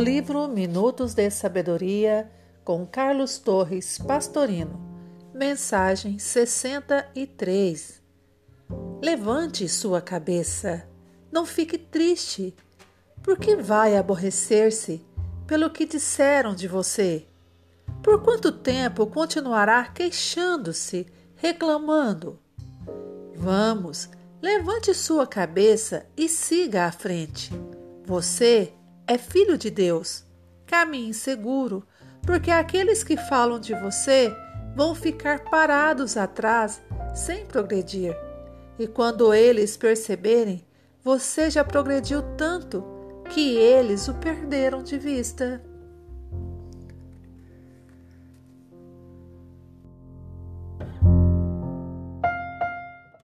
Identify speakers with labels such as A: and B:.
A: livro Minutos de Sabedoria com Carlos Torres Pastorino. Mensagem 63. Levante sua cabeça. Não fique triste, porque vai aborrecer-se pelo que disseram de você. Por quanto tempo continuará queixando-se, reclamando? Vamos, levante sua cabeça e siga à frente. Você é filho de Deus. Caminhe seguro, porque aqueles que falam de você vão ficar parados atrás sem progredir. E quando eles perceberem, você já progrediu tanto que eles o perderam de vista.